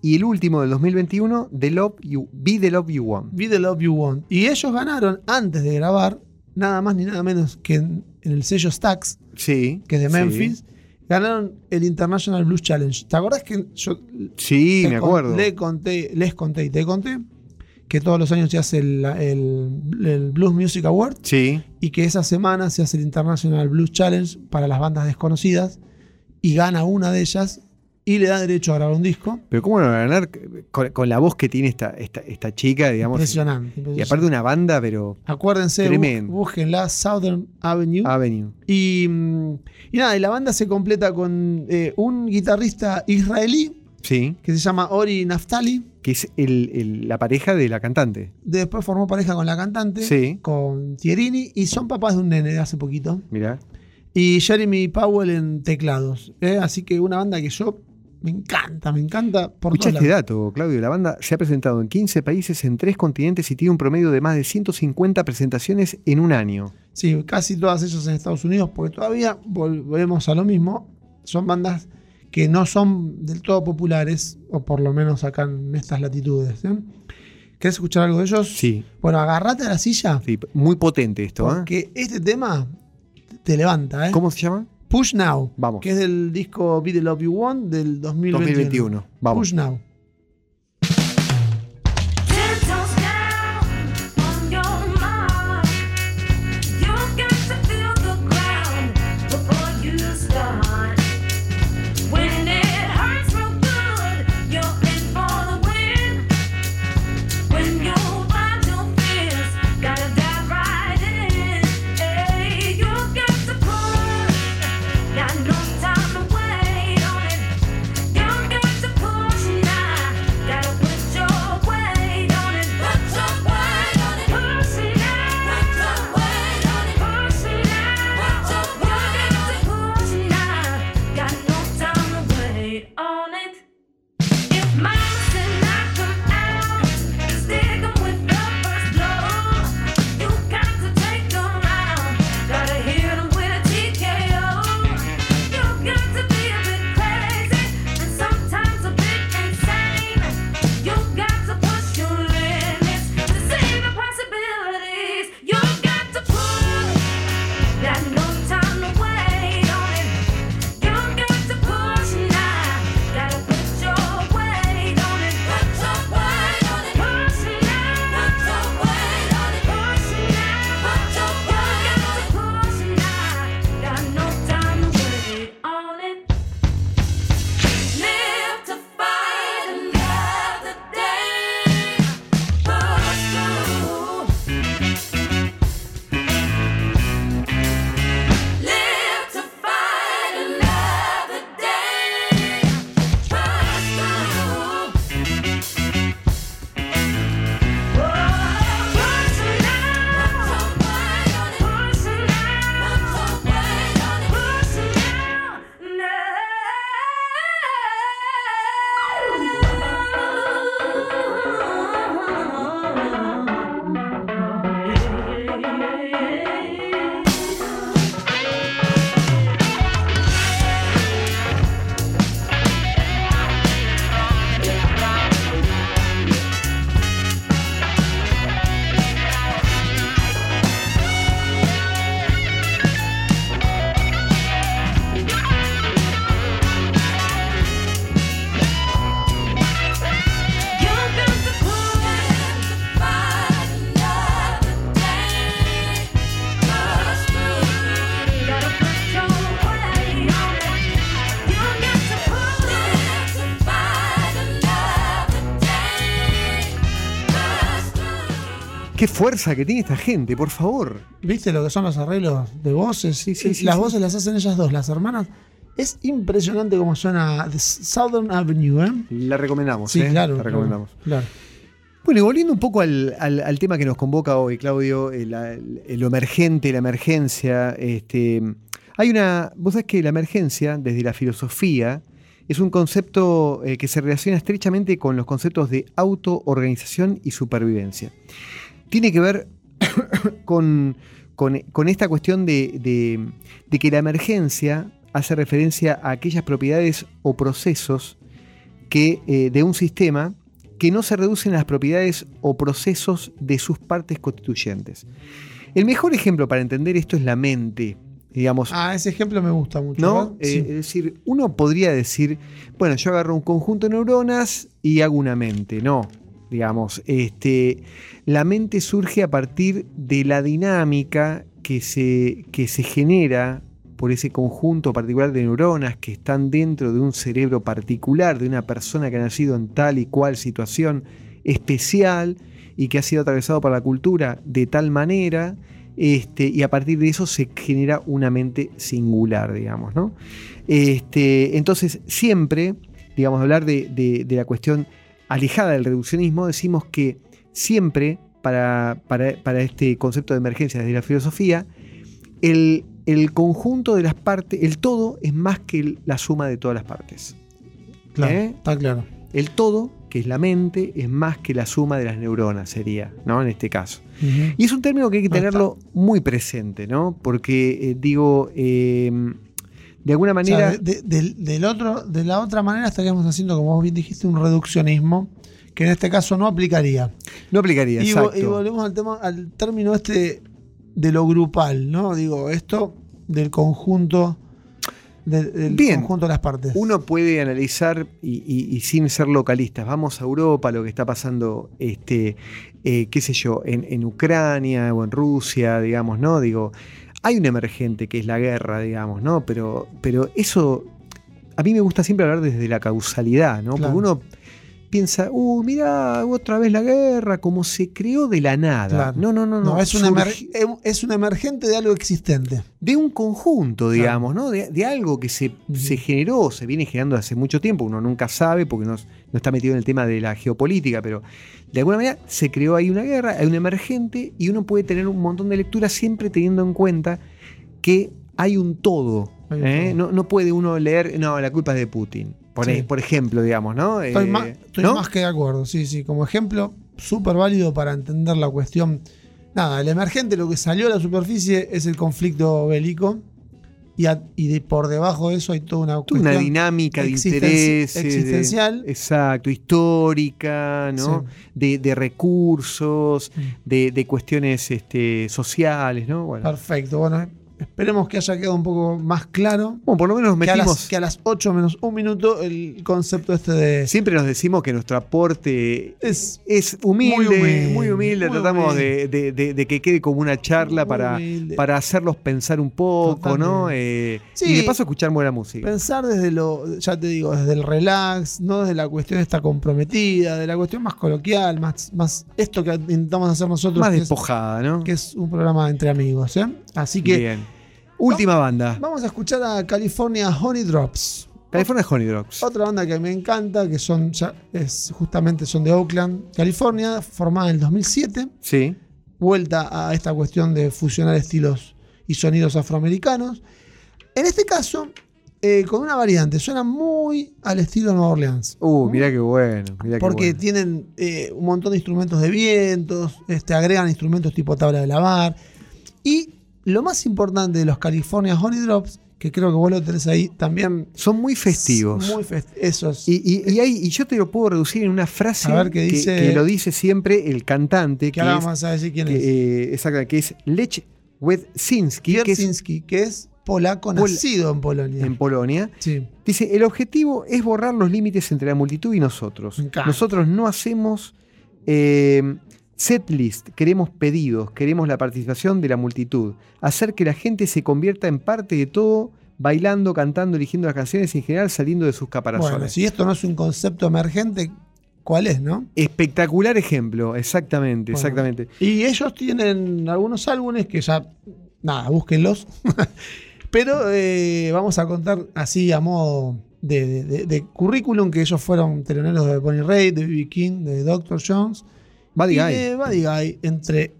Y el último del 2021, The Love You, Be the Love You Want. Be the Love You Want. Y ellos ganaron antes de grabar, nada más ni nada menos que en, en el sello Stax, Sí. que es de sí. Memphis, ganaron el International Blues Challenge. ¿Te acordás que yo Sí, me con- acuerdo. le conté, les conté y te conté que todos los años se hace el, el- el Blues Music Award Sí. y que esa semana se hace el International Blues Challenge para las bandas desconocidas y gana una de ellas y le da derecho a grabar un disco. Pero ¿cómo no va a ganar con, con la voz que tiene esta, esta, esta chica, digamos? Impresionante. Y aparte una banda, pero Acuérdense, bú- Tremendo. búsquenla, Southern Avenue. Avenue. Y, mm, y nada, y la banda se completa con eh, un guitarrista israelí Sí. que se llama Ori Naftali. Que es el- el- la pareja de la cantante. Después formó pareja con la cantante, Sí. con Tierini, y son papás de un nene de hace poquito. Mirá. Y Jeremy Powell en teclados. ¿eh? Así que una banda que yo me encanta, me encanta por Escucha este dato, Claudio. La banda se ha presentado en 15 países en tres continentes y tiene un promedio de más de 150 presentaciones en un año. Sí, casi todas ellas en Estados Unidos, porque todavía volvemos a lo mismo. Son bandas que no son del todo populares, o por lo menos acá en estas latitudes. ¿eh? ¿Querés escuchar algo de ellos? Sí. Bueno, agarrate a la silla, Sí, muy potente esto. ¿eh? porque este tema te levanta. ¿eh? ¿Cómo se llama? Push Now, Vamos. que es del disco Be the Love You Want del 2021. 2021. Vamos. Push Now. Qué fuerza que tiene esta gente, por favor. ¿Viste lo que son los arreglos de voces? Sí, sí, Y sí, las voces las hacen ellas dos, las hermanas. Es impresionante cómo suena The Southern Avenue, ¿eh? La recomendamos, Sí, ¿eh? claro. La recomendamos. Claro. Bueno, y volviendo un poco al, al- al tema que nos convoca hoy, Claudio, el, el- lo emergente, la emergencia. Este, hay una. Vos sabés que la emergencia, desde la filosofía, es un concepto eh, que se relaciona estrechamente con los conceptos de autoorganización y supervivencia. Tiene que ver con, con- con esta cuestión de, de- de que la emergencia hace referencia a aquellas propiedades o procesos que, eh, de un sistema que no se reducen a las propiedades o procesos de sus partes constituyentes. El mejor ejemplo para entender esto es la mente, digamos. Ah, ese ejemplo me gusta mucho. ¿No? Eh, es decir, uno podría decir, bueno, yo agarro un conjunto de neuronas y hago una mente. No, digamos, este, la mente surge a partir de la dinámica que se, que se genera por ese conjunto particular de neuronas que están dentro de un cerebro particular de una persona que ha nacido en tal y cual situación especial y que ha sido atravesado por la cultura de tal manera este, y a partir de eso se genera una mente singular, digamos, ¿no? Este, entonces, siempre, digamos, hablar de, de- de la cuestión alejada del reduccionismo, decimos que siempre, para, para- para este concepto de emergencia desde la filosofía, el, el conjunto de las partes, el todo es más que el- la suma de todas las partes. Claro, ¿Eh? está claro. El todo, que es la mente, es más que la suma de las neuronas, sería, ¿no? En este caso. Y es un término que hay que tenerlo muy presente, ¿no? Porque, eh, digo, eh, de alguna O sea, manera. de, de- del- otro, de la otra manera estaríamos haciendo, como vos bien dijiste, un reduccionismo que en este caso no aplicaría. no aplicaría, Y, exacto. y volvemos al tema, al término este de lo grupal, ¿no? Digo, esto del conjunto, del, del Bien. conjunto de las partes. Uno puede analizar y, y- y sin ser localistas, vamos a Europa, lo que está pasando, este, eh, qué sé yo, en, en Ucrania o en Rusia, digamos, ¿no? Digo, hay un emergente que es la guerra, digamos, ¿no? Pero, pero eso, a mí me gusta siempre hablar desde la causalidad, ¿no? Claro. Porque uno piensa, uh, mira, otra vez la guerra, como se creó de la nada. Claro. No, no, no, no. no, es, un emer- surgió- em- es un emergente de algo existente. de un conjunto, digamos, ¿no? De, de algo que se, generó, se viene generando hace mucho tiempo, uno nunca sabe porque no, no está metido en el tema de la geopolítica, pero de alguna manera se creó ahí una guerra, hay un emergente y uno puede tener un montón de lecturas siempre teniendo en cuenta que hay un todo. Hay un ¿eh? todo. No, no puede uno leer, no, la culpa es de Putin, por, Sí. por ejemplo, digamos, ¿no? Estoy, Eh, más, estoy ¿no? más que de acuerdo, sí, sí. Como ejemplo, súper válido para entender la cuestión. Nada, el emergente, lo que salió a la superficie es el conflicto bélico. Y, a- y de, por debajo de eso hay toda una una dinámica de de- existencial. exacto, histórica, ¿no? De, de recursos, Mm. de, de cuestiones este, sociales, ¿no? Bueno, Perfecto. Bueno, esperemos que haya quedado un poco más claro. Bueno, por lo menos nos Que a, metimos. las, que a las 8 menos un minuto el concepto este de. Siempre nos decimos que nuestro aporte Es es humilde, Muy humilde, muy humilde. muy Tratamos humilde. De, de- que quede como una charla Muy para, humilde. para hacerlos pensar un poco, ¿no? Eh, Sí. Y de paso escuchar buena música. pensar desde lo, ya te digo, desde el relax, no desde la cuestión esta comprometida, de la cuestión más coloquial, más, más esto que intentamos hacer nosotros, Más es, despojada, ¿no? que es un programa entre amigos. ¿eh? Así que Bien. Última banda. vamos a escuchar a California Honey Drops. California Honey Drops. Otra banda que me encanta, que son ya, es, justamente son de Oakland, California, formada en el 2007. Sí. vuelta a esta cuestión de fusionar estilos y sonidos afroamericanos. En este caso, eh, con una variante, suena muy al estilo Nueva Orleans. Uh, mirá qué bueno. mirá qué Porque bueno. tienen eh, un montón de instrumentos de vientos, este, agregan instrumentos tipo tabla de lavar. Y lo más importante de los California Honey Drops, que creo que vos lo tenés ahí también. Son muy festivos. Muy fest- esos. Y, y- y hay- y yo te lo puedo reducir en una frase ver que- dice- que, lo dice siempre el cantante, que que, ahora es, vamos a decir quién es. eh, exacto, que es Lech Wedzinski, Kierczynski, que es polaco, Pol- nacido en Polonia. en Polonia. sí. Dice, el objetivo es borrar los límites entre la multitud y nosotros. Nosotros no hacemos eh, setlist, queremos pedidos, queremos la participación de la multitud. Hacer que la gente se convierta en parte de todo, bailando, cantando, eligiendo las canciones y en general saliendo de sus caparazones. Bueno, si esto no es un concepto emergente, cuál es, ¿no? Espectacular ejemplo, exactamente, Bueno. exactamente. Y ellos tienen algunos álbumes que ya, nada, búsquenlos. Pero eh, vamos a contar así a modo de, de- de- de currículum que ellos fueron teloneros de Bonnie Raitt, de B.B. King, de Dr. Jones Buddy Guy. de Buddy Guy, entre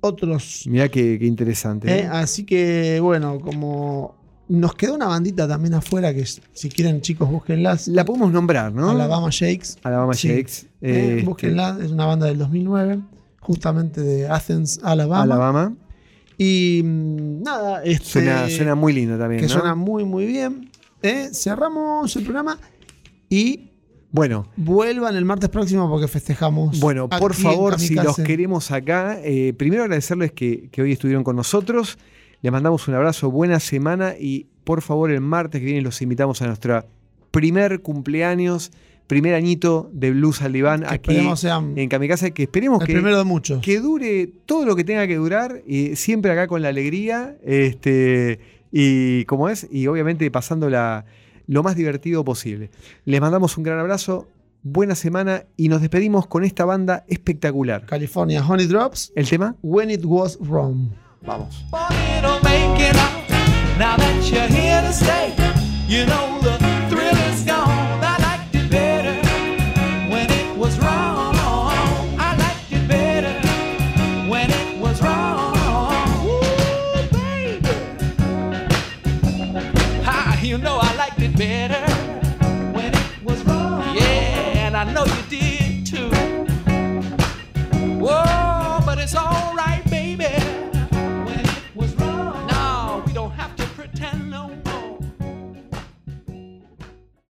otros. Mirá qué, qué interesante. Eh, ¿eh? así que, bueno, como nos quedó una bandita también afuera que si quieren chicos búsquenlas. La podemos nombrar, ¿no? Alabama Shakes. Alabama Sí. Shakes. Eh, este, búsquenla, es una banda del 2009, justamente de Athens, Alabama. Alabama. Y mm, nada, este, Suena, suena muy lindo también. que ¿no? suena muy muy bien. Eh, cerramos el programa y Bueno, vuelvan el martes próximo porque festejamos. Bueno, por favor, si los queremos acá, eh, primero agradecerles que, que hoy estuvieron con nosotros. Les mandamos un abrazo, buena semana y por favor el martes que viene los invitamos a nuestro primer cumpleaños, primer añito de Blues al Diván aquí sean en Kamikaze, que esperemos el que, primero de muchos. que dure todo lo que tenga que durar, y siempre acá con la alegría, este, y como es, y obviamente pasando la, lo más divertido posible. Les mandamos un gran abrazo, buena semana y nos despedimos con esta banda espectacular. California Honey Drops, ¿El tema? When It Was Wrong. Vamos. It'll make it out now that you're here to stay. You know the Yeah, and I know you did too. Whoa, but it's alright, baby.